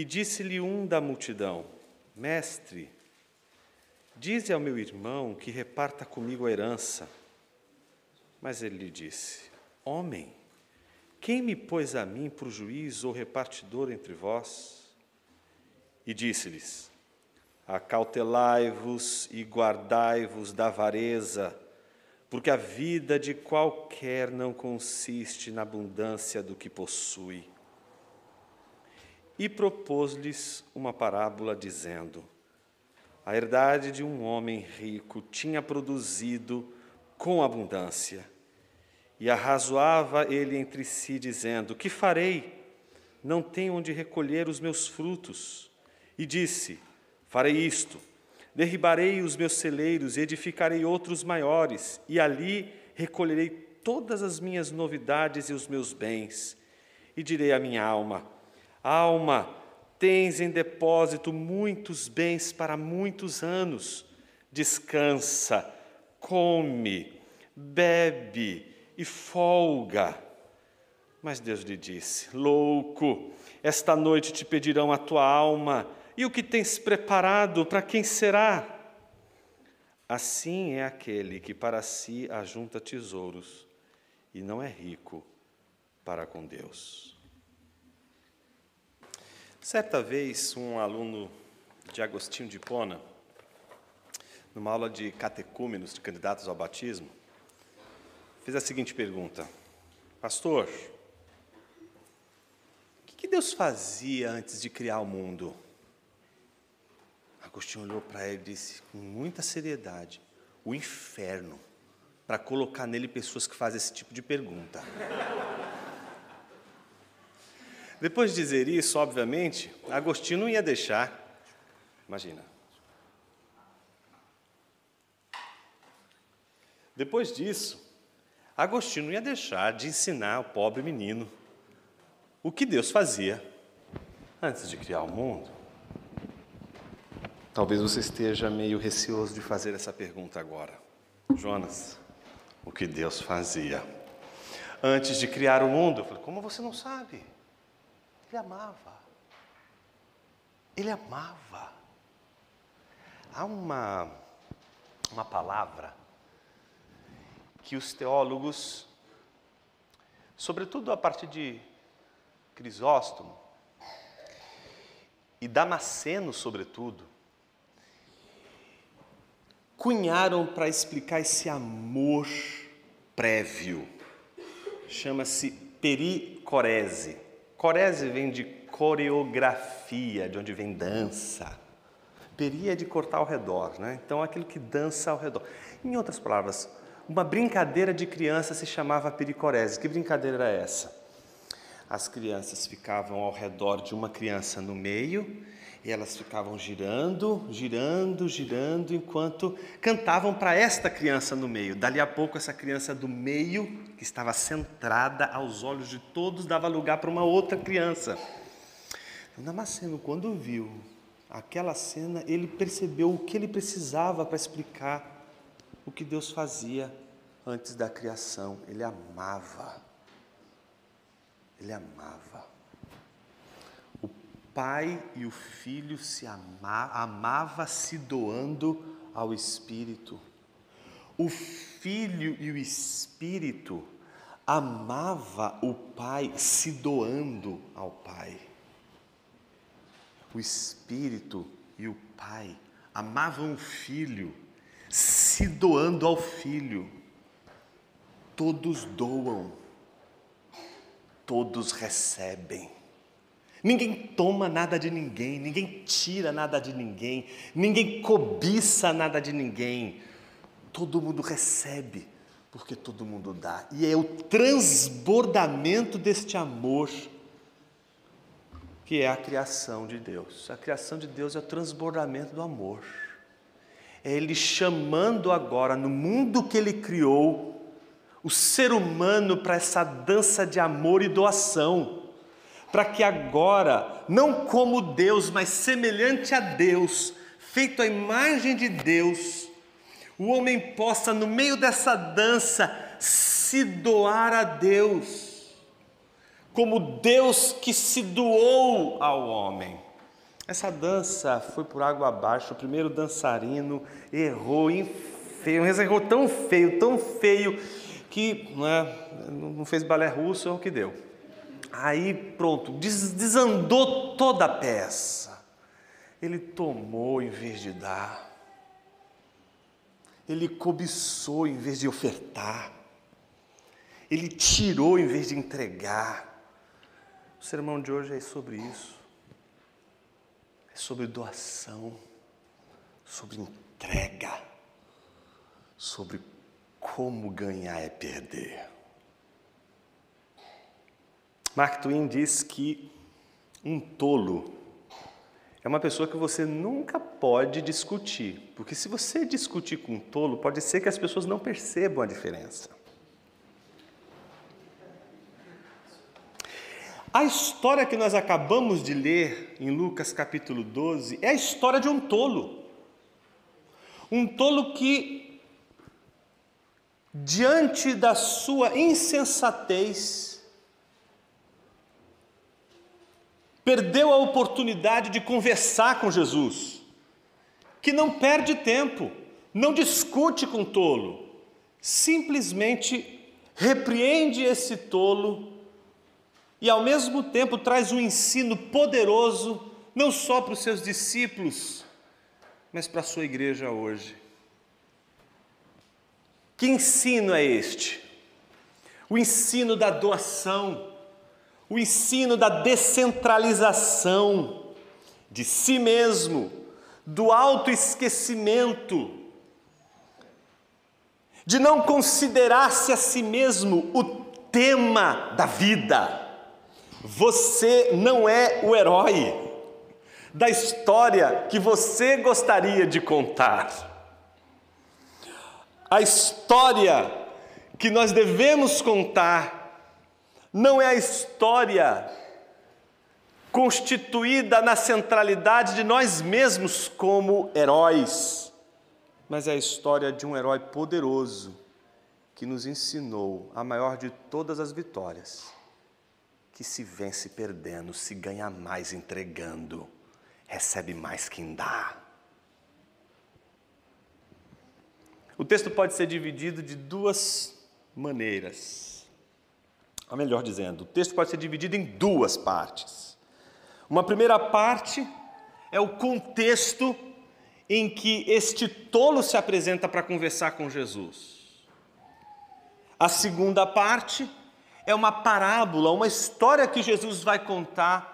E disse-lhe um da multidão: Mestre, dize ao meu irmão que reparta comigo a herança. Mas ele lhe disse: Homem, quem me pôs a mim por juiz ou repartidor entre vós? E disse-lhes: Acautelai-vos e guardai-vos da avareza, porque a vida de qualquer não consiste na abundância do que possui. E propôs-lhes uma parábola, dizendo: A herdade de um homem rico tinha produzido com abundância. E arrazoava ele entre si, dizendo: Que farei? Não tenho onde recolher os meus frutos. E disse: Farei isto: derribarei os meus celeiros e edificarei outros maiores, e ali recolherei todas as minhas novidades e os meus bens. E direi à minha alma: Alma, tens em depósito muitos bens para muitos anos. Descansa, come, bebe e folga. Mas Deus lhe disse: Louco, esta noite te pedirão a tua alma, e o que tens preparado, para quem será? Assim é aquele que para si ajunta tesouros e não é rico para com Deus. Certa vez, um aluno de Agostinho de Pona, numa aula de catecúmenos de candidatos ao batismo, fez a seguinte pergunta: Pastor, o que Deus fazia antes de criar o mundo? Agostinho olhou para ele e disse com muita seriedade: O inferno, para colocar nele pessoas que fazem esse tipo de pergunta. Depois de dizer isso, obviamente, Agostinho não ia deixar. Imagina. Depois disso, Agostinho não ia deixar de ensinar o pobre menino o que Deus fazia antes de criar o mundo. Talvez você esteja meio receoso de fazer essa pergunta agora. Jonas, o que Deus fazia antes de criar o mundo? Eu falei, como você não sabe? Ele amava. Ele amava. Há uma, uma palavra que os teólogos, sobretudo a partir de Crisóstomo e Damasceno, sobretudo, cunharam para explicar esse amor prévio. Chama-se pericorese. Corese vem de coreografia, de onde vem dança. Peri é de cortar ao redor, né? Então aquilo que dança ao redor. Em outras palavras, uma brincadeira de criança se chamava pericorese. Que brincadeira era essa? As crianças ficavam ao redor de uma criança no meio e elas ficavam girando, girando, girando, enquanto cantavam para esta criança no meio. Dali a pouco, essa criança do meio, que estava centrada aos olhos de todos, dava lugar para uma outra criança. Damasceno, quando viu aquela cena, ele percebeu o que ele precisava para explicar o que Deus fazia antes da criação. Ele amava. Ele amava. Pai e o filho se ama, amava se doando ao Espírito. O filho e o Espírito amava o pai se doando ao pai. O Espírito e o pai amavam o filho se doando ao filho. Todos doam, todos recebem. Ninguém toma nada de ninguém, ninguém tira nada de ninguém, ninguém cobiça nada de ninguém. Todo mundo recebe, porque todo mundo dá. E é o transbordamento deste amor que é a criação de Deus. A criação de Deus é o transbordamento do amor. É Ele chamando agora, no mundo que Ele criou, o ser humano para essa dança de amor e doação, para que agora, não como Deus, mas semelhante a Deus, feito à imagem de Deus, o homem possa, no meio dessa dança, se doar a Deus, como Deus que se doou ao homem. Essa dança foi por água abaixo. O primeiro dançarino errou, feio, mas errou tão feio, tão feio, que não, é, não fez balé russo, é o que deu. Aí pronto, desandou toda a peça. Ele tomou em vez de dar. Ele cobiçou em vez de ofertar. Ele tirou em vez de entregar. O sermão de hoje é sobre isso. É sobre doação, sobre entrega, sobre como ganhar é perder. Mark Twain diz que um tolo é uma pessoa que você nunca pode discutir, porque se você discutir com um tolo, pode ser que as pessoas não percebam a diferença. A história que nós acabamos de ler em Lucas capítulo 12 é a história de um tolo. Um tolo que, diante da sua insensatez, perdeu a oportunidade de conversar com Jesus, que não perde tempo, não discute com tolo, simplesmente repreende esse tolo e ao mesmo tempo traz um ensino poderoso, não só para os seus discípulos, mas para a sua igreja hoje. Que ensino é este? O ensino da doação, o ensino da descentralização de si mesmo, do autoesquecimento, de não considerar-se a si mesmo o tema da vida. Você não é o herói da história que você gostaria de contar. A história que nós devemos contar não é a história constituída na centralidade de nós mesmos como heróis, mas é a história de um herói poderoso que nos ensinou a maior de todas as vitórias que se vence perdendo, se ganha mais entregando, recebe mais quem dá. O texto pode ser dividido de duas maneiras. Ou melhor dizendo, o texto pode ser dividido em duas partes. Uma primeira parte é o contexto em que este tolo se apresenta para conversar com Jesus. A segunda parte é uma parábola, uma história que Jesus vai contar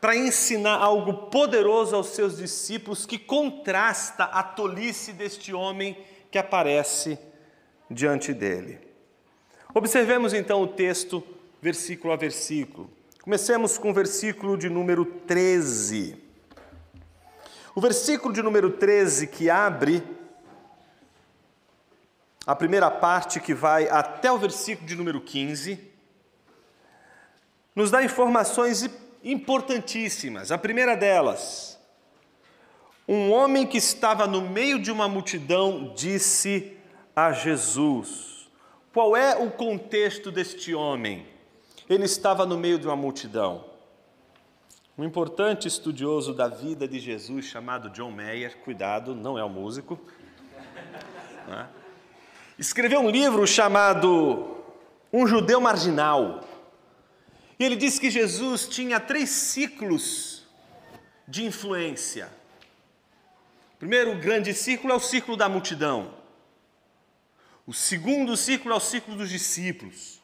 para ensinar algo poderoso aos seus discípulos que contrasta a tolice deste homem que aparece diante dele. Observemos então o texto, versículo a versículo. Comecemos com o versículo de número 13. O versículo de número 13 que abre a primeira parte que vai até o versículo de número 15, nos dá informações importantíssimas. A primeira delas, um homem que estava no meio de uma multidão disse a Jesus. Qual é o contexto deste homem? Ele estava no meio de uma multidão. Um importante estudioso da vida de Jesus chamado John Mayer, cuidado, não é o músico, né? escreveu um livro chamado Um Judeu Marginal. E ele diz que Jesus tinha três ciclos de influência. Primeiro grande ciclo é o ciclo da multidão. O segundo ciclo é o ciclo dos discípulos.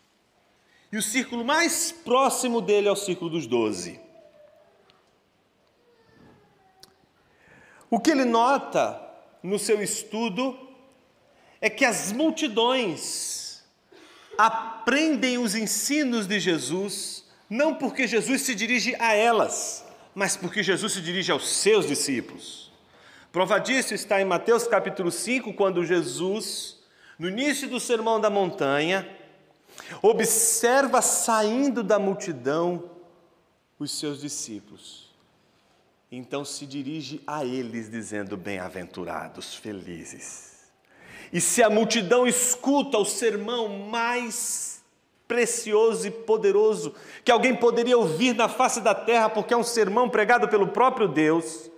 E o círculo mais próximo dele é o círculo dos doze. O que ele nota no seu estudo é que as multidões aprendem os ensinos de Jesus, não porque Jesus se dirige a elas, mas porque Jesus se dirige aos seus discípulos. Prova disso está em Mateus capítulo 5, quando Jesus, no início do Sermão da Montanha, observa saindo da multidão os seus discípulos. Então se dirige a eles, dizendo: Bem-aventurados, felizes e se a multidão escuta o sermão mais precioso e poderoso que alguém poderia ouvir na face da terra, porque é um sermão pregado pelo próprio Deus,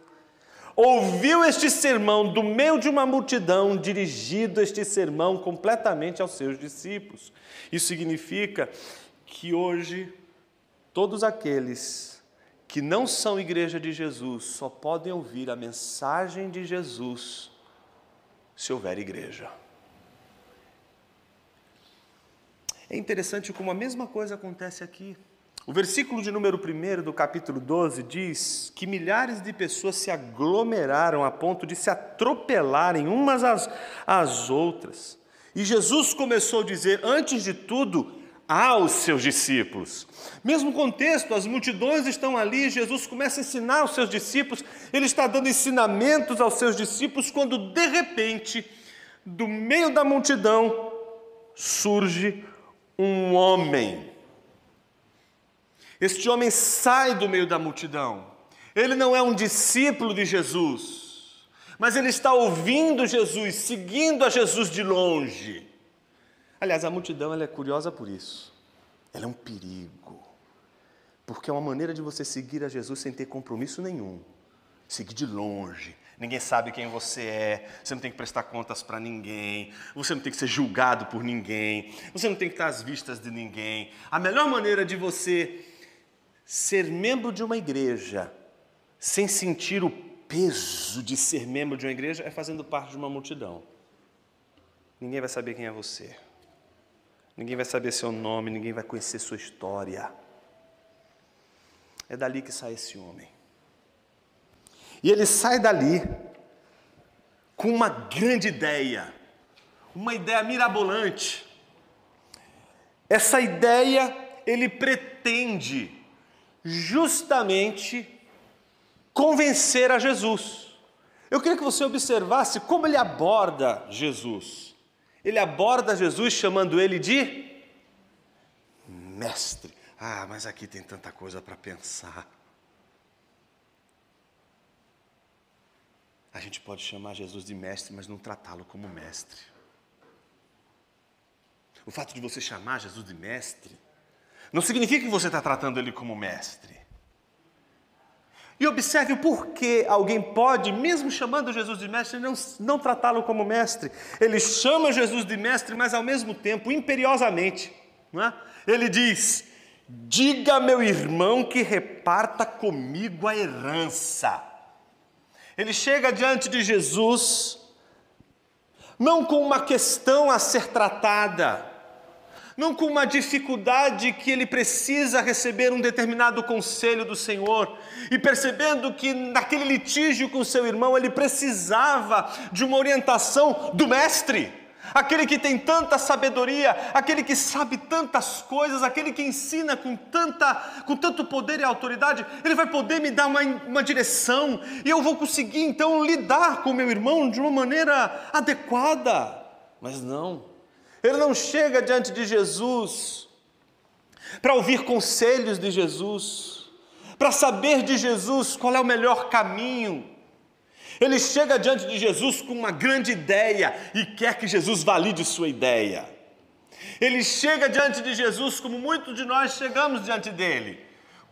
ouviu este sermão do meio de uma multidão, dirigido este sermão completamente aos seus discípulos. Isso significa que hoje todos aqueles que não são igreja de Jesus só podem ouvir a mensagem de Jesus se houver igreja. É interessante como a mesma coisa acontece aqui. O versículo de número 1 do capítulo 12 diz que milhares de pessoas se aglomeraram a ponto de se atropelarem umas às, às outras. E Jesus começou a dizer, antes de tudo, aos seus discípulos. Mesmo contexto, as multidões estão ali, Jesus começa a ensinar aos seus discípulos, ele está dando ensinamentos aos seus discípulos, quando de repente, do meio da multidão, surge um homem. Este homem sai do meio da multidão. Ele não é um discípulo de Jesus, mas ele está ouvindo Jesus, seguindo a Jesus de longe. Aliás, a multidão ela é curiosa por isso. Ela é um perigo. Porque é uma maneira de você seguir a Jesus sem ter compromisso nenhum. Seguir de longe, ninguém sabe quem você é, você não tem que prestar contas para ninguém, você não tem que ser julgado por ninguém, você não tem que estar às vistas de ninguém. A melhor maneira de você ser membro de uma igreja sem sentir o peso de ser membro de uma igreja é fazendo parte de uma multidão. Ninguém vai saber quem é você. Ninguém vai saber seu nome, ninguém vai conhecer sua história. É dali que sai esse homem. E ele sai dali com uma grande ideia, uma ideia mirabolante. Essa ideia ele pretende justamente convencer a Jesus. Eu queria que você observasse como ele aborda Jesus. Ele aborda Jesus chamando ele de mestre. Ah, mas aqui tem tanta coisa para pensar. A gente pode chamar Jesus de mestre, mas não tratá-lo como mestre. O fato de você chamar Jesus de mestre não significa que você está tratando ele como mestre. E observe o porquê alguém pode, mesmo chamando Jesus de mestre, não, não tratá-lo como mestre. Ele chama Jesus de mestre, mas ao mesmo tempo, imperiosamente. Não é? Ele diz: Diga meu irmão que reparta comigo a herança. Ele chega diante de Jesus, não com uma questão a ser tratada, não com uma dificuldade que ele precisa receber um determinado conselho do Senhor, e percebendo que naquele litígio com seu irmão ele precisava de uma orientação do Mestre. Aquele que tem tanta sabedoria, aquele que sabe tantas coisas, aquele que ensina com, tanta, com tanto poder e autoridade, ele vai poder me dar uma, uma direção. E eu vou conseguir então lidar com meu irmão de uma maneira adequada. Mas não, ele não chega diante de Jesus para ouvir conselhos de Jesus, para saber de Jesus qual é o melhor caminho ele chega diante de Jesus com uma grande ideia e quer que Jesus valide sua ideia. Ele chega diante de Jesus como muitos de nós chegamos diante dele,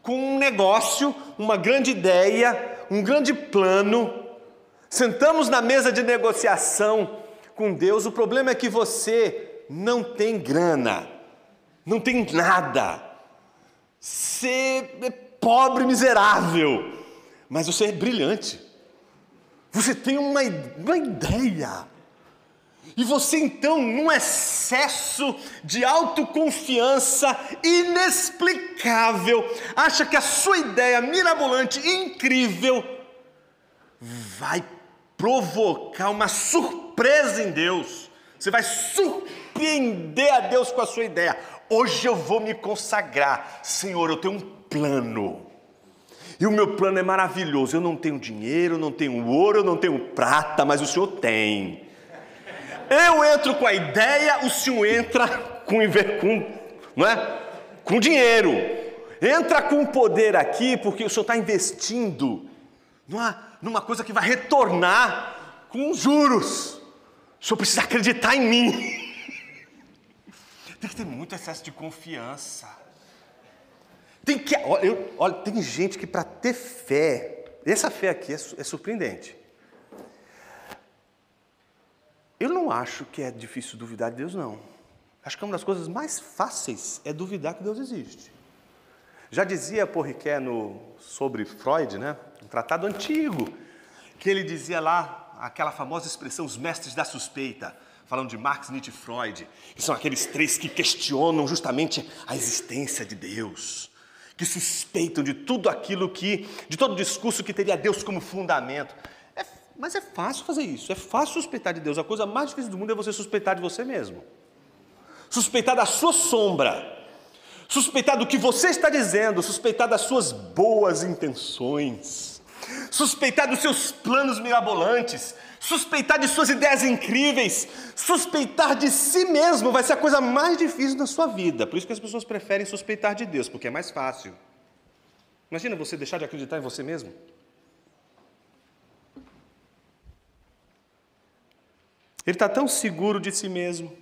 com um negócio, uma grande ideia, um grande plano. Sentamos na mesa de negociação com Deus. O problema é que você não tem grana, não tem nada. Você é pobre, miserável, mas você é brilhante. Você tem uma, uma ideia. E você então, num excesso de autoconfiança inexplicável, acha que a sua ideia mirabolante, incrível, vai provocar uma surpresa em Deus. Você vai surpreender a Deus com a sua ideia. Hoje eu vou me consagrar. Senhor, eu tenho um plano. E o meu plano é maravilhoso. Eu não tenho dinheiro, não tenho ouro, eu não tenho prata, mas o Senhor tem. Eu entro com a ideia, o Senhor entra com, com, não é? com dinheiro. Entra com poder aqui, porque o Senhor está investindo numa, numa coisa que vai retornar com juros. O Senhor precisa acreditar em mim. Tem que ter muito excesso de confiança. Tem que, olha, eu, olha tem gente que para ter fé, essa fé aqui é, é surpreendente. Eu não acho que é difícil duvidar de Deus, não. Acho que uma das coisas mais fáceis é duvidar que Deus existe. Já dizia Porriquet no, sobre Freud, né? um tratado antigo, que ele dizia lá aquela famosa expressão, os mestres da suspeita, falando de Marx, Nietzsche e Freud, que são aqueles três que questionam justamente a existência de Deus, que suspeitam de tudo aquilo que, de todo discurso que teria Deus como fundamento. É, mas é fácil fazer isso, é fácil suspeitar de Deus. A coisa mais difícil do mundo é você suspeitar de você mesmo. Suspeitar da sua sombra, suspeitar do que você está dizendo, suspeitar das suas boas intenções, suspeitar dos seus planos mirabolantes, suspeitar de suas ideias incríveis, suspeitar de si mesmo vai ser a coisa mais difícil da sua vida. Por isso que as pessoas preferem suspeitar de Deus, porque é mais fácil. Imagina você deixar de acreditar em você mesmo. Ele está tão seguro de si mesmo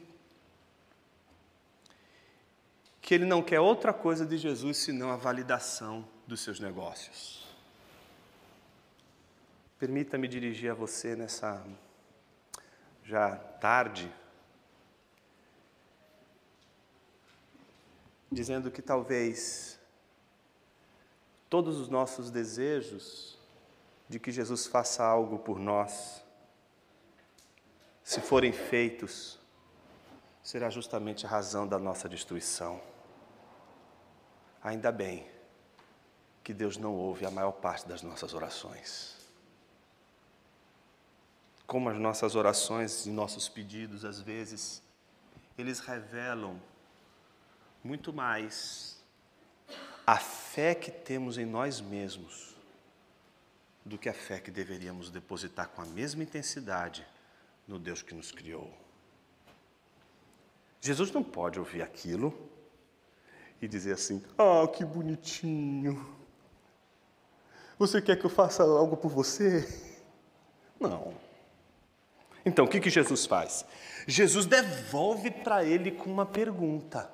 que ele não quer outra coisa de Jesus senão a validação dos seus negócios. Permita-me dirigir a você nessa já tarde, dizendo que talvez todos os nossos desejos de que Jesus faça algo por nós, se forem feitos, será justamente a razão da nossa destruição. Ainda bem que Deus não ouve a maior parte das nossas orações. Como as nossas orações e nossos pedidos, às vezes, eles revelam muito mais a fé que temos em nós mesmos do que a fé que deveríamos depositar com a mesma intensidade no Deus que nos criou. Jesus não pode ouvir aquilo e dizer assim: Ah, que bonitinho. Você quer que eu faça algo por você? Não. Então, o que, que Jesus faz? Jesus devolve para ele com uma pergunta.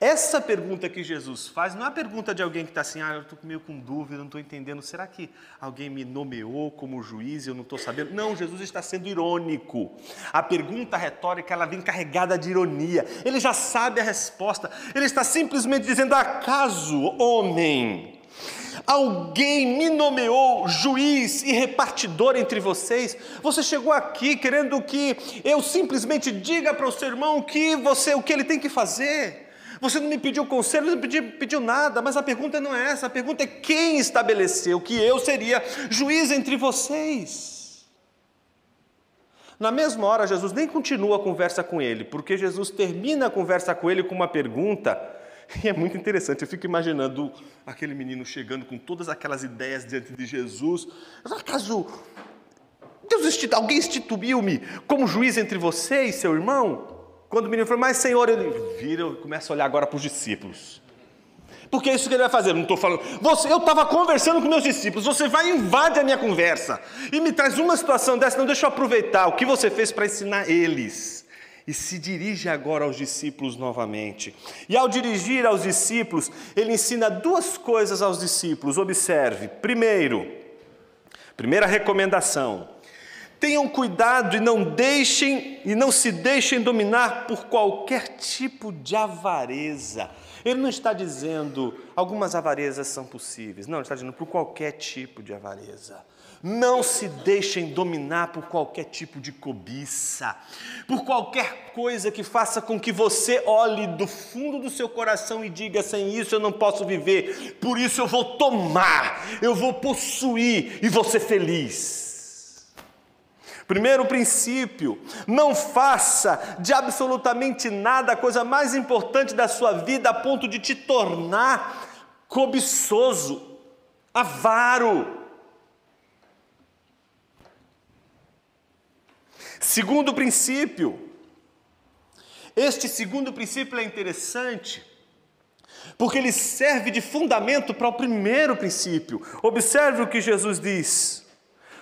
Essa pergunta que Jesus faz não é a pergunta de alguém que está assim, ah, eu estou meio com dúvida, não estou entendendo, será que alguém me nomeou como juiz e eu não estou sabendo? Não, Jesus está sendo irônico. A pergunta retórica, ela vem carregada de ironia. Ele já sabe a resposta. Ele está simplesmente dizendo, acaso, homem, Alguém me nomeou juiz e repartidor entre vocês. Você chegou aqui querendo que eu simplesmente diga para o seu irmão que você, o que ele tem que fazer. Você não me pediu conselho, não me pediu, pediu nada, mas a pergunta não é essa, a pergunta é quem estabeleceu que eu seria juiz entre vocês. Na mesma hora, Jesus nem continua a conversa com ele, porque Jesus termina a conversa com ele com uma pergunta, e é muito interessante. Eu fico imaginando aquele menino chegando com todas aquelas ideias diante de Jesus. Acaso Deus alguém instituiu-me como juiz entre vocês, seu irmão? Quando o menino falou, mas Senhor, ele vira e começa a olhar agora para os discípulos. Porque é isso que ele vai fazer, não estou falando. Você, eu estava conversando com meus discípulos, você vai e invade a minha conversa e me traz uma situação dessa, não deixa eu aproveitar o que você fez para ensinar eles. E se dirige agora aos discípulos novamente. E ao dirigir aos discípulos, ele ensina duas coisas aos discípulos. Observe. Primeiro, primeira recomendação: Tenham cuidado e não deixem e não se deixem dominar por qualquer tipo de avareza. Ele não está dizendo algumas avarezas são possíveis. Não, ele está dizendo por qualquer tipo de avareza. Não se deixem dominar por qualquer tipo de cobiça, por qualquer coisa que faça com que você olhe do fundo do seu coração e diga: sem isso eu não posso viver, por isso eu vou tomar, eu vou possuir e vou ser feliz. Primeiro princípio: não faça de absolutamente nada a coisa mais importante da sua vida a ponto de te tornar cobiçoso, avaro. Segundo princípio, este segundo princípio é interessante, porque ele serve de fundamento para o primeiro princípio. Observe o que Jesus diz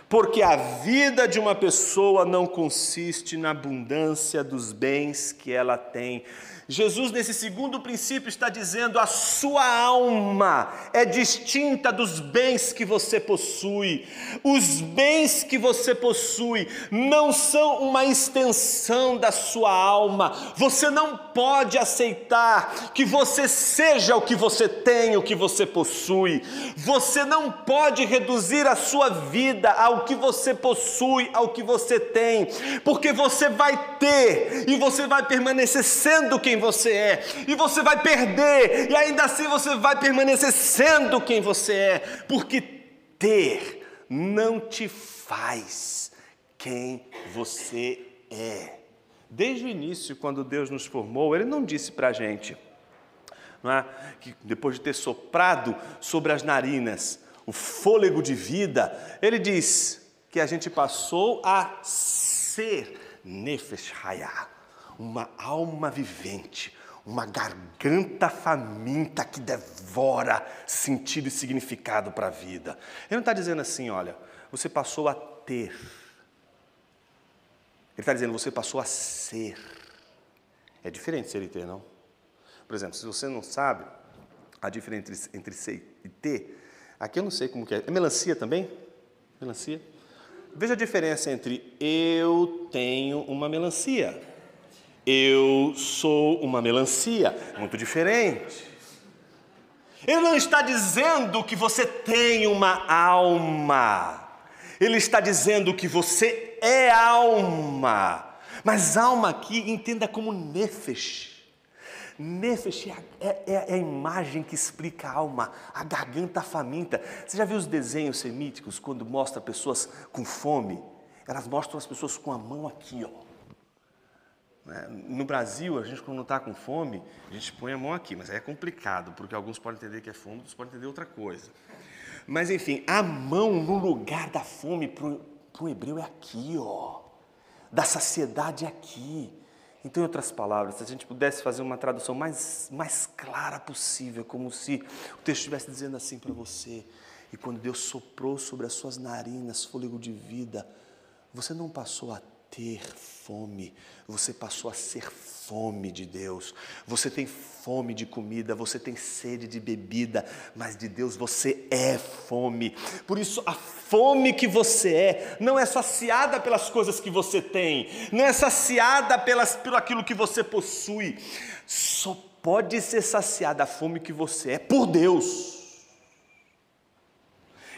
porque a vida de uma pessoa não consiste na abundância dos bens que ela tem. Jesus, nesse segundo princípio, está dizendo: a sua alma é distinta dos bens que você possui. Os bens que você possui não são uma extensão da sua alma. Você não pode aceitar que você seja o que você tem, o que você possui. Você não pode reduzir a sua vida ao que você possui, ao que você tem, porque você vai ter e você vai permanecer sendo quem você é, e você vai perder, e ainda assim você vai permanecer sendo quem você é, porque ter não te faz quem você é. Desde o início, quando Deus nos formou, Ele não disse para a gente, é? que depois de ter soprado sobre as narinas o fôlego de vida, Ele diz que a gente passou a ser Nefesh Hayah uma alma vivente, uma garganta faminta que devora sentido e significado para a vida. Ele não está dizendo assim, olha, você passou a ter. Ele está dizendo, você passou a ser. É diferente ser e ter, não? Por exemplo, se você não sabe a diferença entre, entre ser e ter, aqui eu não sei como que é. É melancia também? Melancia? Veja a diferença entre eu tenho uma melancia eu sou uma melancia, muito diferente. Ele não está dizendo que você tem uma alma, ele está dizendo que você é alma. Mas alma aqui entenda como nefesh. Nefesh é, é, é, a imagem que explica a alma, a garganta faminta. Você já viu os desenhos semíticos quando mostra pessoas com fome? Elas mostram as pessoas com a mão aqui, ó? No Brasil, a gente quando está com fome, a gente põe a mão aqui, mas aí é complicado, porque alguns podem entender que é fome, outros podem entender outra coisa. Mas enfim, a mão no lugar da fome para o hebreu é aqui, ó. Da saciedade é aqui. Então, em outras palavras, se a gente pudesse fazer uma tradução mais, mais clara possível, como se o texto estivesse dizendo assim para você: e quando Deus soprou sobre as suas narinas fôlego de vida, você não passou a ter fome, você passou a ser fome de Deus. Você tem fome de comida, você tem sede de bebida, mas de Deus você é fome. Por isso, a fome que você é não é saciada pelas coisas que você tem, não é saciada pelas, pelo aquilo que você possui. Só pode ser saciada a fome que você é por Deus.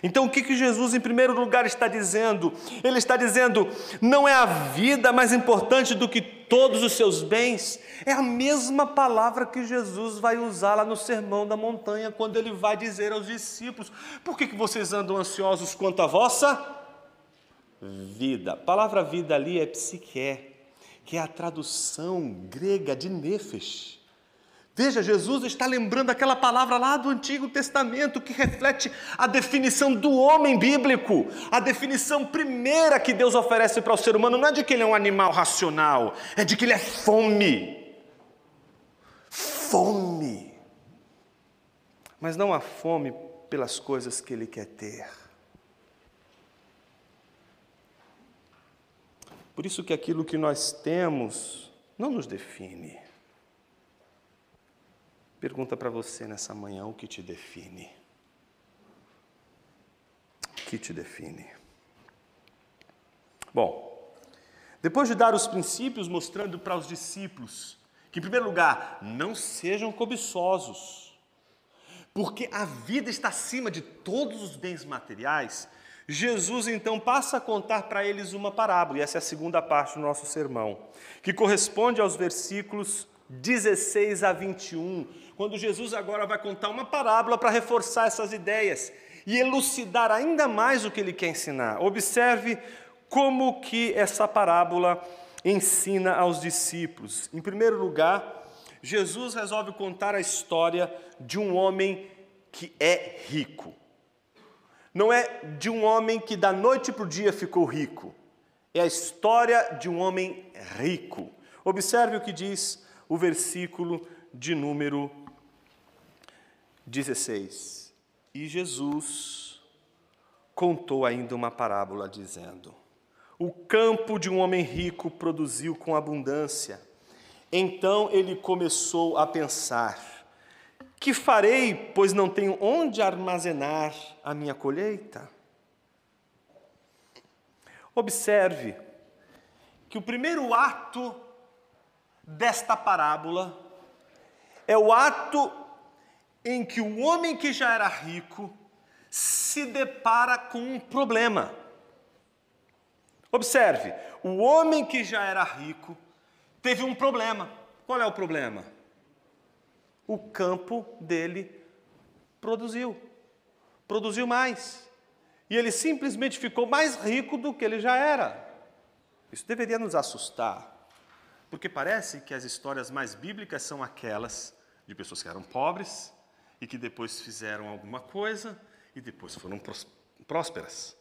Então, o que, que Jesus, em primeiro lugar, está dizendo? Ele está dizendo: não é a vida mais importante do que todos os seus bens. É a mesma palavra que Jesus vai usar lá no Sermão da Montanha, quando ele vai dizer aos discípulos: por que, que vocês andam ansiosos quanto à vossa vida? A palavra vida ali é psique, que é a tradução grega de nefesh. Veja, Jesus está lembrando aquela palavra lá do Antigo Testamento que reflete a definição do homem bíblico. A definição primeira que Deus oferece para o ser humano não é de que ele é um animal racional, é de que ele é fome. Fome. Mas não a fome pelas coisas que ele quer ter. Por isso que aquilo que nós temos não nos define. Pergunta para você nessa manhã o que te define. O que te define? Bom, depois de dar os princípios, mostrando para os discípulos que, em primeiro lugar, não sejam cobiçosos, porque a vida está acima de todos os bens materiais, Jesus então passa a contar para eles uma parábola, e essa é a segunda parte do nosso sermão, que corresponde aos versículos 16 a 21, quando Jesus agora vai contar uma parábola para reforçar essas ideias e elucidar ainda mais o que ele quer ensinar. Observe como que essa parábola ensina aos discípulos. Em primeiro lugar, Jesus resolve contar a história de um homem que é rico. Não é de um homem que da noite para o dia ficou rico. É a história de um homem rico. Observe o que diz o versículo de número 16. E Jesus contou ainda uma parábola, dizendo: O campo de um homem rico produziu com abundância. Então ele começou a pensar: Que farei, pois não tenho onde armazenar a minha colheita? Observe que o primeiro ato desta parábola é o ato em que o homem que já era rico se depara com um problema. Observe, o homem que já era rico teve um problema. Qual é o problema? O campo dele produziu, produziu mais. E ele simplesmente ficou mais rico do que ele já era. Isso deveria nos assustar, porque parece que as histórias mais bíblicas são aquelas de pessoas que eram pobres e que depois fizeram alguma coisa e depois foram prósperas.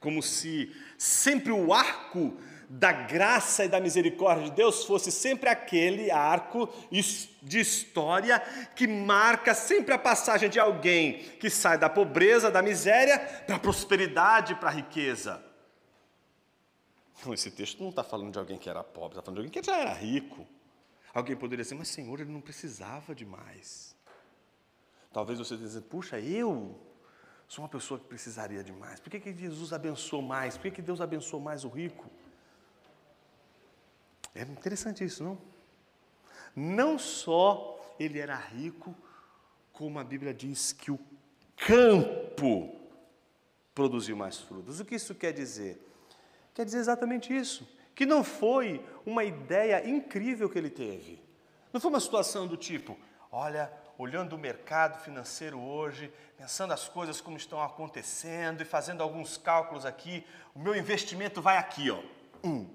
Como se sempre o arco da graça e da misericórdia de Deus fosse sempre aquele arco de história que marca sempre a passagem de alguém que sai da pobreza, da miséria, para a prosperidade, para a riqueza. Esse texto não está falando de alguém que era pobre, está falando de alguém que já era rico. Alguém poderia dizer, mas Senhor, ele não precisava de mais. Talvez você dizer, puxa, eu sou uma pessoa que precisaria de mais. Por que, que Jesus abençoou mais? Por que, que Deus abençoou mais o rico? É interessante isso, não? Não só ele era rico, como a Bíblia diz que o campo produziu mais frutos. O que isso quer dizer? Quer dizer exatamente isso. Que não foi uma ideia incrível que ele teve. Não foi uma situação do tipo, olha, olhando o mercado financeiro hoje, pensando as coisas como estão acontecendo e fazendo alguns cálculos aqui, o meu investimento vai aqui, ó. Um.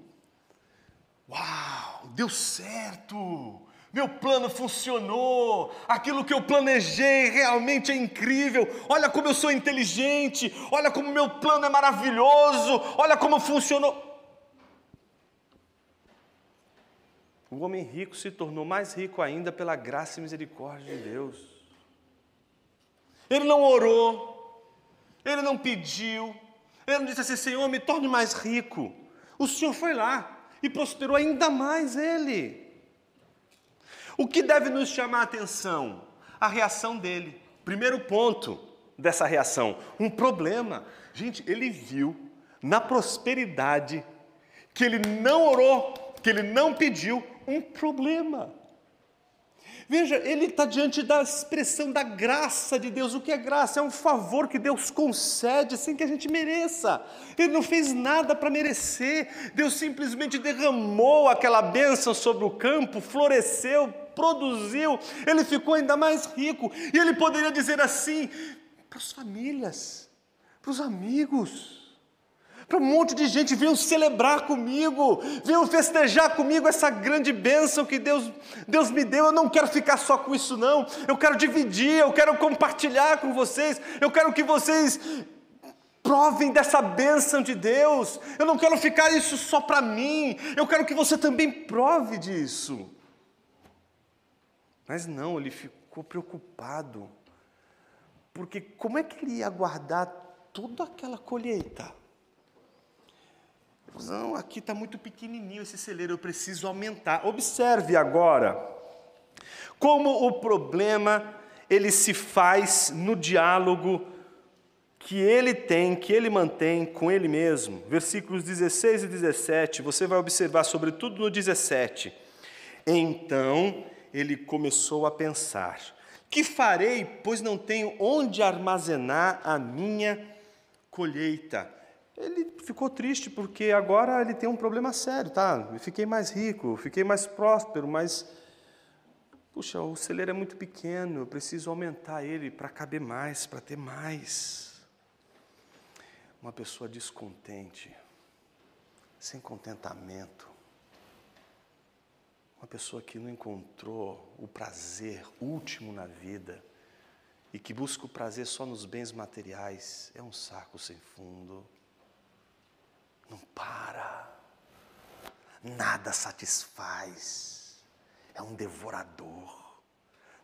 Uau, deu certo! Meu plano funcionou, aquilo que eu planejei realmente é incrível. Olha como eu sou inteligente, olha como meu plano é maravilhoso, olha como funcionou. O homem rico se tornou mais rico ainda pela graça e misericórdia de Deus. Ele não orou, ele não pediu, ele não disse assim: Senhor, me torne mais rico. O Senhor foi lá e prosperou ainda mais ele. O que deve nos chamar a atenção? A reação dele. Primeiro ponto dessa reação: um problema. Gente, ele viu na prosperidade que ele não orou, que ele não pediu, um problema. Veja, ele está diante da expressão da graça de Deus. O que é graça? É um favor que Deus concede sem que a gente mereça. Ele não fez nada para merecer. Deus simplesmente derramou aquela bênção sobre o campo, floresceu, produziu. Ele ficou ainda mais rico. E ele poderia dizer assim para as famílias, para os amigos para um monte de gente, venham celebrar comigo, venham festejar comigo essa grande bênção que Deus, Deus me deu. Eu não quero ficar só com isso, não. Eu quero dividir, eu quero compartilhar com vocês, eu quero que vocês provem dessa bênção de Deus. Eu não quero ficar isso só para mim, eu quero que você também prove disso. Mas não, ele ficou preocupado, porque como é que ele ia guardar toda aquela colheita? Não, aqui está muito pequenininho esse celeiro, eu preciso aumentar. Observe agora como o problema ele se faz no diálogo que ele tem, que ele mantém com ele mesmo. Versículos 16 e 17, você vai observar sobretudo no 17. Então ele começou a pensar: Que farei, pois não tenho onde armazenar a minha colheita? Ele ficou triste porque agora ele tem um problema sério, tá? Fiquei mais rico, fiquei mais próspero, mas puxa, o celeiro é muito pequeno, eu preciso aumentar ele para caber mais, para ter mais. Uma pessoa descontente, sem contentamento, uma pessoa que não encontrou o prazer último na vida e que busca o prazer só nos bens materiais, é um saco sem fundo. Não para. Nada satisfaz. É um devorador.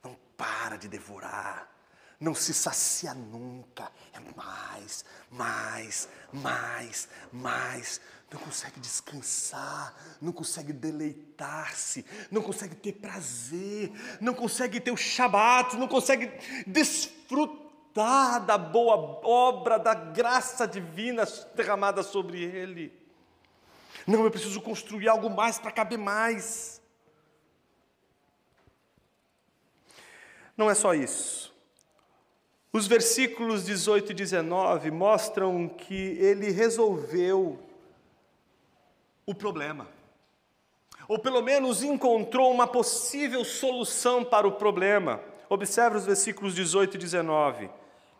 Não para de devorar. Não se sacia nunca. É mais, mais, mais, mais. Não consegue descansar, não consegue deleitar-se, não consegue ter prazer, não consegue ter o Shabat, não consegue desfrutar da boa obra, da graça divina derramada sobre ele. Não, eu preciso construir algo mais para caber mais. Não é só isso. Os versículos 18 e 19 mostram que ele resolveu o problema, ou pelo menos encontrou uma possível solução para o problema. Observe os versículos 18 e 19.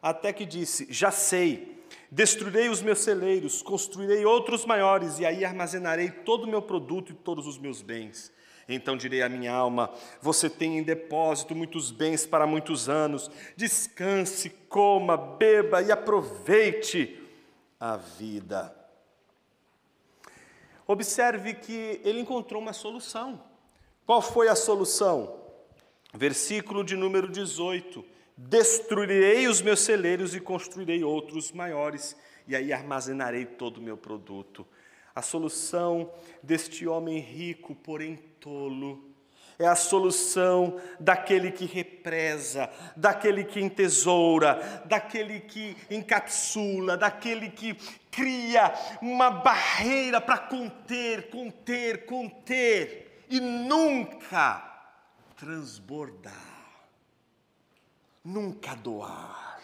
Até que disse: Já sei, destruirei os meus celeiros, construirei outros maiores, e aí armazenarei todo o meu produto e todos os meus bens. Então direi à minha alma: Você tem em depósito muitos bens para muitos anos. Descanse, coma, beba e aproveite a vida. Observe que ele encontrou uma solução. Qual foi a solução? Versículo de número 18: Destruirei os meus celeiros e construirei outros maiores, e aí armazenarei todo o meu produto. A solução deste homem rico, porém tolo, é a solução daquele que represa, daquele que entesoura, daquele que encapsula, daquele que cria uma barreira para conter, conter, conter e nunca transbordar, nunca doar,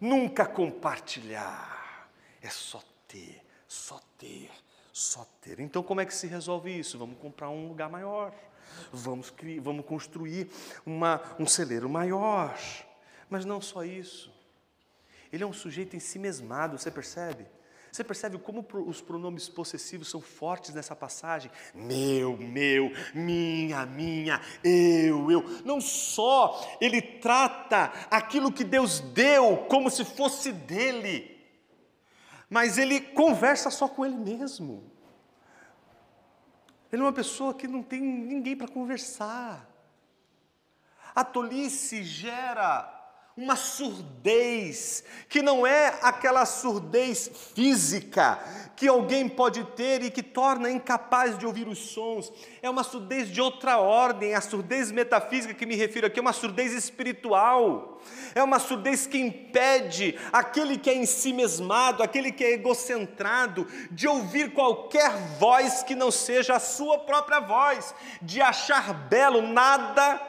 nunca compartilhar. É só ter, só ter, só ter. Então, como é que se resolve isso? Vamos comprar um lugar maior, vamos, criar, vamos construir uma, um celeiro maior. Mas não só isso. Ele é um sujeito em si mesmado, você percebe? Você percebe como os pronomes possessivos são fortes nessa passagem? Meu, meu, minha, minha, eu, eu. Não só ele trata aquilo que Deus deu como se fosse dele, mas ele conversa só com ele mesmo. Ele é uma pessoa que não tem ninguém para conversar. A tolice gera uma surdez, que não é aquela surdez física que alguém pode ter e que torna incapaz de ouvir os sons, é uma surdez de outra ordem, a surdez metafísica que me refiro aqui é uma surdez espiritual, é uma surdez que impede aquele que é em si mesmado, aquele que é egocentrado, de ouvir qualquer voz que não seja a sua própria voz, de achar belo nada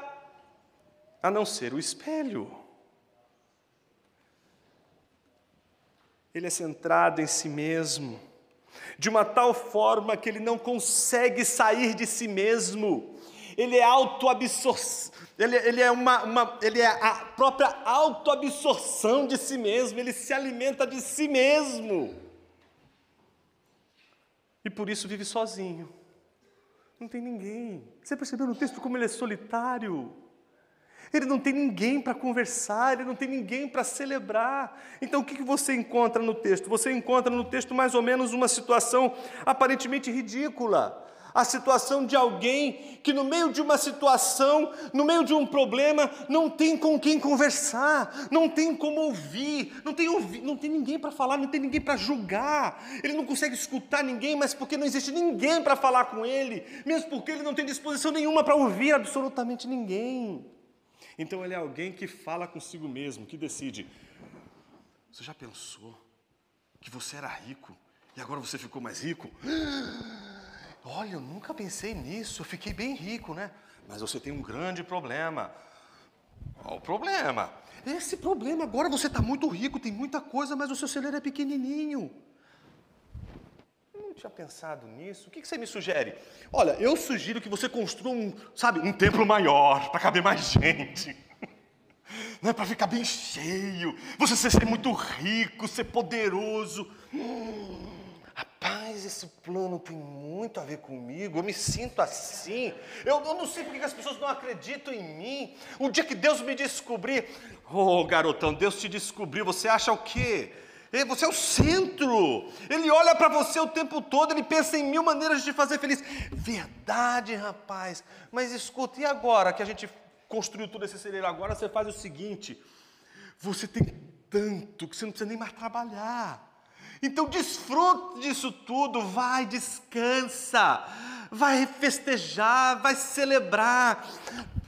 a não ser o espelho. Ele é centrado em si mesmo, de uma tal forma que ele não consegue sair de si mesmo, ele é autoabsorção, ele, ele, é uma, uma, ele é a própria autoabsorção de si mesmo, ele se alimenta de si mesmo. E por isso vive sozinho. Não tem ninguém. Você percebeu no texto como ele é solitário? Ele não tem ninguém para conversar, ele não tem ninguém para celebrar. Então o que você encontra no texto? Você encontra no texto mais ou menos uma situação aparentemente ridícula. A situação de alguém que, no meio de uma situação, no meio de um problema, não tem com quem conversar, não tem como ouvir, não tem, não tem ninguém para falar, não tem ninguém para julgar. Ele não consegue escutar ninguém, mas porque não existe ninguém para falar com ele, mesmo porque ele não tem disposição nenhuma para ouvir absolutamente ninguém. Então ele é alguém que fala consigo mesmo, que decide. Você já pensou que você era rico e agora você ficou mais rico? Olha, eu nunca pensei nisso, eu fiquei bem rico, né? Mas você tem um grande problema. Qual o problema? Esse problema, agora você está muito rico, tem muita coisa, mas o seu celeiro é pequenininho tinha pensado nisso. O que você me sugere? Olha, eu sugiro que você construa um, sabe, um templo maior, para caber mais gente. Né, para ficar bem cheio, você ser muito rico, ser poderoso. Rapaz, esse plano tem muito a ver comigo, eu me sinto assim. Eu, eu não sei porque as pessoas não acreditam em mim. O dia que Deus me descobrir, oh garotão, Deus te descobriu, você acha o quê? Você é o centro. Ele olha para você o tempo todo, ele pensa em mil maneiras de te fazer feliz. Verdade, rapaz. Mas escuta, e agora que a gente construiu todo esse celeiro? Agora você faz o seguinte: Você tem tanto que você não precisa nem mais trabalhar. Então desfrute disso tudo, vai, descansa, vai festejar, vai celebrar.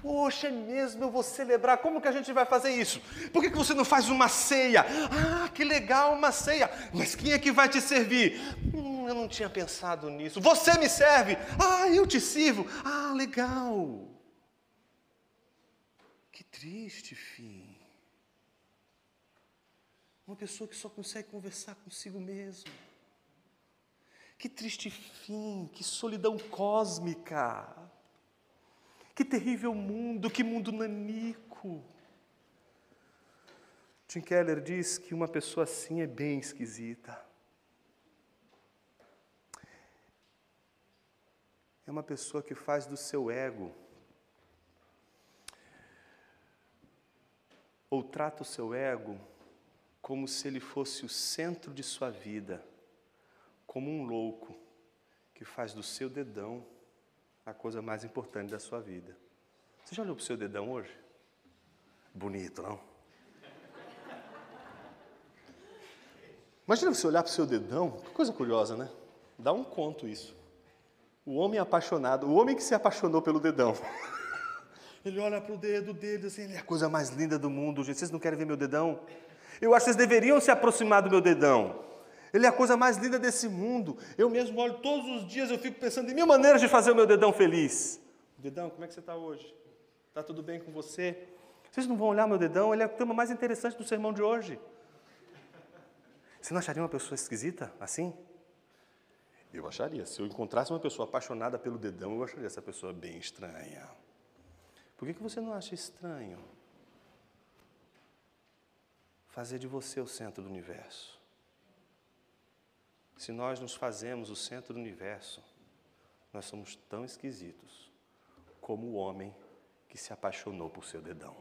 Poxa, é mesmo, eu vou celebrar. Como que a gente vai fazer isso? Por que, que você não faz uma ceia? Ah, que legal, uma ceia. Mas quem é que vai te servir? Hum, eu não tinha pensado nisso. Você me serve. Ah, eu te sirvo. Ah, legal. Que triste fim. Uma pessoa que só consegue conversar consigo mesmo. Que triste fim, que solidão cósmica. Que terrível mundo, que mundo nanico. Tim Keller diz que uma pessoa assim é bem esquisita. É uma pessoa que faz do seu ego, ou trata o seu ego como se ele fosse o centro de sua vida, como um louco que faz do seu dedão a coisa mais importante da sua vida. Você já olhou para o seu dedão hoje? Bonito, não? Imagina você olhar para o seu dedão, que coisa curiosa, né? Dá um conto isso. O homem apaixonado, o homem que se apaixonou pelo dedão. Ele olha para o dedo dele assim, ele é a coisa mais linda do mundo, gente. Vocês não querem ver meu dedão? Eu acho que vocês deveriam se aproximar do meu dedão. Ele é a coisa mais linda desse mundo. Eu mesmo olho todos os dias, eu fico pensando em mil maneiras de fazer o meu dedão feliz. Dedão, como é que você está hoje? Está tudo bem com você? Vocês não vão olhar meu dedão? Ele é o tema mais interessante do sermão de hoje. Você não acharia uma pessoa esquisita assim? Eu acharia. Se eu encontrasse uma pessoa apaixonada pelo dedão, eu acharia essa pessoa bem estranha. Por que, que você não acha estranho fazer de você o centro do universo? Se nós nos fazemos o centro do universo, nós somos tão esquisitos como o homem que se apaixonou por seu dedão.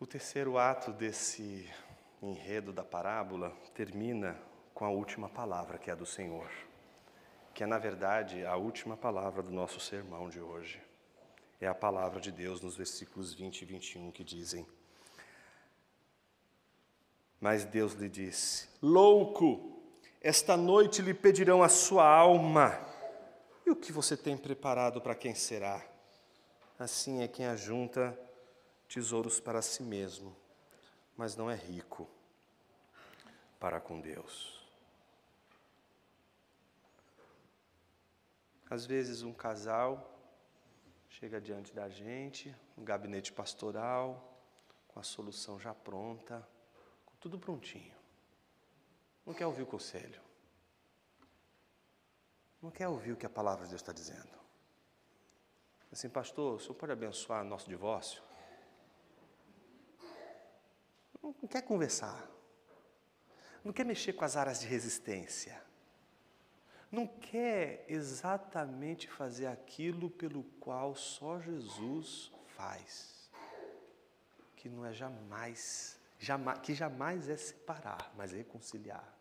O terceiro ato desse enredo da parábola termina com a última palavra, que é a do Senhor, que é, na verdade, a última palavra do nosso sermão de hoje. É a palavra de Deus nos versículos 20 e 21 que dizem: mas Deus lhe disse: Louco, esta noite lhe pedirão a sua alma. E o que você tem preparado para quem será? Assim é quem ajunta tesouros para si mesmo, mas não é rico para com Deus. Às vezes, um casal chega diante da gente, um gabinete pastoral, com a solução já pronta tudo prontinho. Não quer ouvir o conselho. Não quer ouvir o que a palavra de Deus está dizendo. Assim, pastor, o senhor pode abençoar nosso divórcio? Não quer conversar. Não quer mexer com as áreas de resistência. Não quer exatamente fazer aquilo pelo qual só Jesus faz. Que não é jamais, que jamais é separar, mas é reconciliar.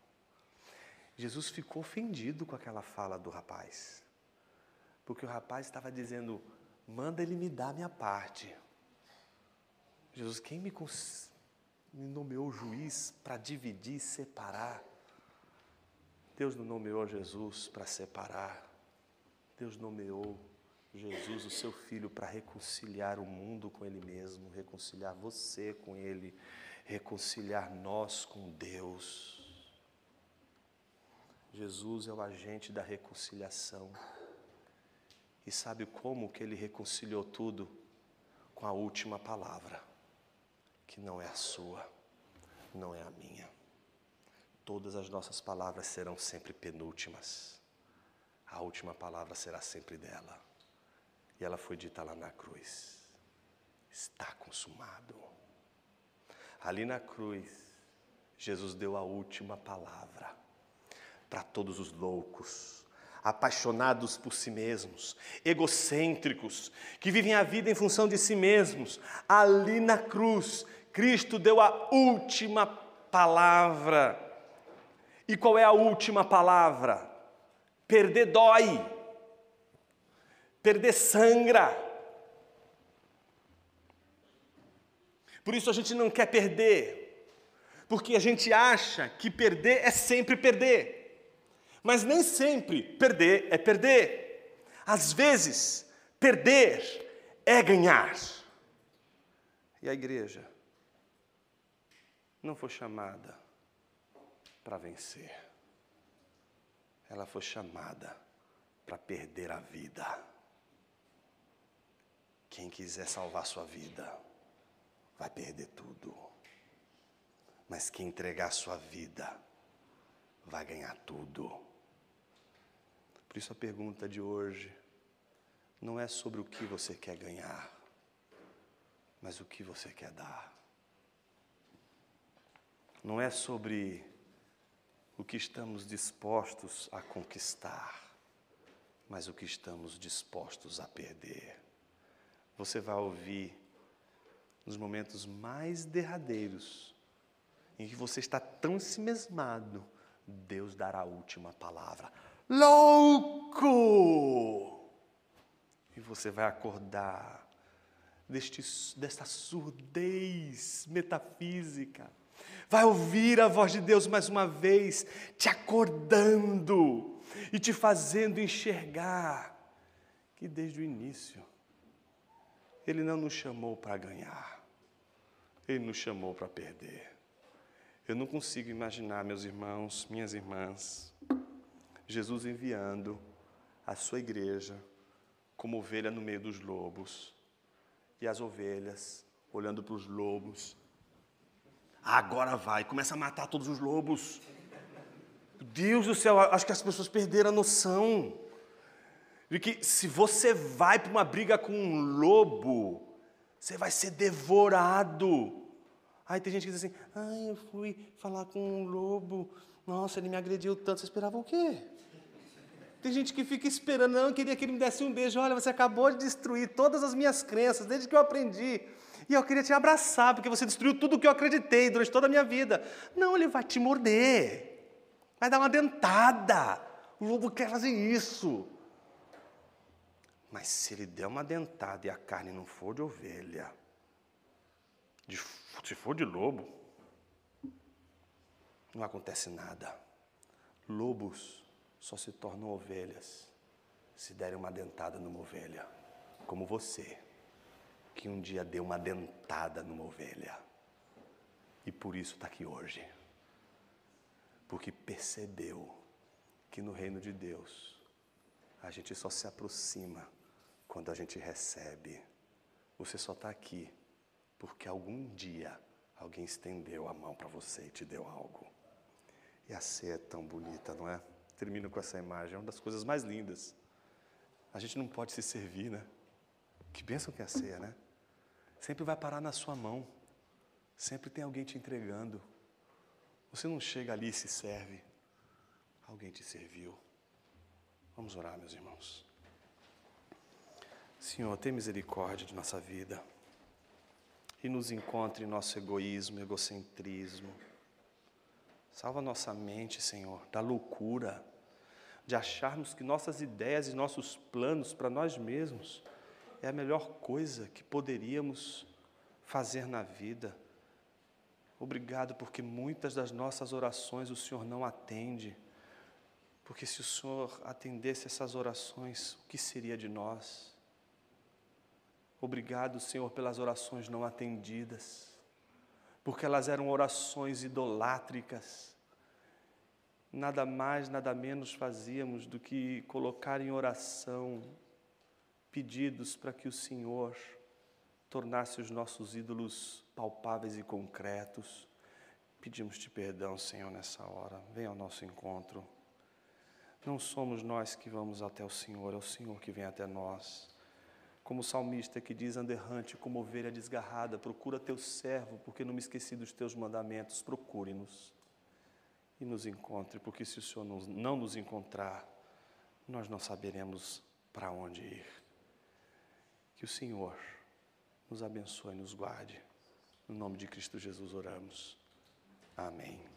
Jesus ficou ofendido com aquela fala do rapaz, porque o rapaz estava dizendo: manda ele me dar minha parte. Jesus, quem me, me nomeou juiz para dividir e separar? Deus não nomeou Jesus para separar, Deus nomeou Jesus, o seu filho, para reconciliar o mundo com Ele mesmo, reconciliar você com Ele reconciliar nós com Deus. Jesus é o agente da reconciliação. E sabe como que ele reconciliou tudo? Com a última palavra, que não é a sua, não é a minha. Todas as nossas palavras serão sempre penúltimas. A última palavra será sempre dela. E ela foi dita lá na cruz: Está consumado. Ali na cruz, Jesus deu a última palavra para todos os loucos, apaixonados por si mesmos, egocêntricos, que vivem a vida em função de si mesmos. Ali na cruz, Cristo deu a última palavra. E qual é a última palavra? Perder dói, perder sangra, Por isso a gente não quer perder, porque a gente acha que perder é sempre perder. Mas nem sempre perder é perder. Às vezes, perder é ganhar. E a igreja não foi chamada para vencer, ela foi chamada para perder a vida. Quem quiser salvar sua vida, vai perder tudo. Mas quem entregar sua vida, vai ganhar tudo. Por isso a pergunta de hoje não é sobre o que você quer ganhar, mas o que você quer dar. Não é sobre o que estamos dispostos a conquistar, mas o que estamos dispostos a perder. Você vai ouvir nos momentos mais derradeiros, em que você está tão mesmado, Deus dará a última palavra. Louco! E você vai acordar deste, desta surdez metafísica. Vai ouvir a voz de Deus mais uma vez, te acordando e te fazendo enxergar que desde o início Ele não nos chamou para ganhar, Ele nos chamou para perder. Eu não consigo imaginar, meus irmãos, minhas irmãs, Jesus enviando a sua igreja como ovelha no meio dos lobos e as ovelhas olhando para os lobos. Agora vai, começa a matar todos os lobos. Deus do céu, acho que as pessoas perderam a noção de que se você vai para uma briga com um lobo, você vai ser devorado. Aí tem gente que diz assim: ai, eu fui falar com um lobo, nossa, ele me agrediu tanto. Você esperava o quê? Tem gente que fica esperando, não, eu queria que ele me desse um beijo. Olha, você acabou de destruir todas as minhas crenças, desde que eu aprendi. E eu queria te abraçar, porque você destruiu tudo o que eu acreditei durante toda a minha vida. Não, ele vai te morder vai dar uma dentada. O lobo quer fazer isso. Mas se ele der uma dentada e a carne não for de ovelha, de, se for de lobo, não acontece nada. Lobos só se tornam ovelhas se derem uma dentada numa ovelha, como você, que um dia deu uma dentada numa ovelha e por isso está aqui hoje porque percebeu que no reino de Deus a gente só se aproxima quando a gente recebe. Você só está aqui porque algum dia alguém estendeu a mão para você e te deu algo. E a ceia é tão bonita, não é? Termino com essa imagem, é uma das coisas mais lindas. A gente não pode se servir, né? Que pensam que é a ceia, né? Sempre vai parar na sua mão. Sempre tem alguém te entregando. Você não chega ali e se serve. Alguém te serviu. Vamos orar, meus irmãos. Senhor, tem misericórdia de nossa vida e nos encontre em nosso egoísmo, egocentrismo. Salva nossa mente, Senhor, da loucura, de acharmos que nossas ideias e nossos planos para nós mesmos é a melhor coisa que poderíamos fazer na vida. Obrigado, porque muitas das nossas orações o Senhor não atende. Porque se o Senhor atendesse essas orações, o que seria de nós? Obrigado, Senhor, pelas orações não atendidas, porque elas eram orações idolátricas. Nada mais, nada menos fazíamos do que colocar em oração pedidos para que o Senhor tornasse os nossos ídolos palpáveis e concretos. Pedimos-te perdão, Senhor, nessa hora. Venha ao nosso encontro. Não somos nós que vamos até o Senhor, é o Senhor que vem até nós. Como o salmista que diz, anderrante, como ovelha desgarrada, procura teu servo, porque não me esqueci dos teus mandamentos, procure-nos e nos encontre, porque se o Senhor não nos encontrar, nós não saberemos para onde ir. Que o Senhor nos abençoe e nos guarde. No nome de Cristo Jesus oramos. Amém.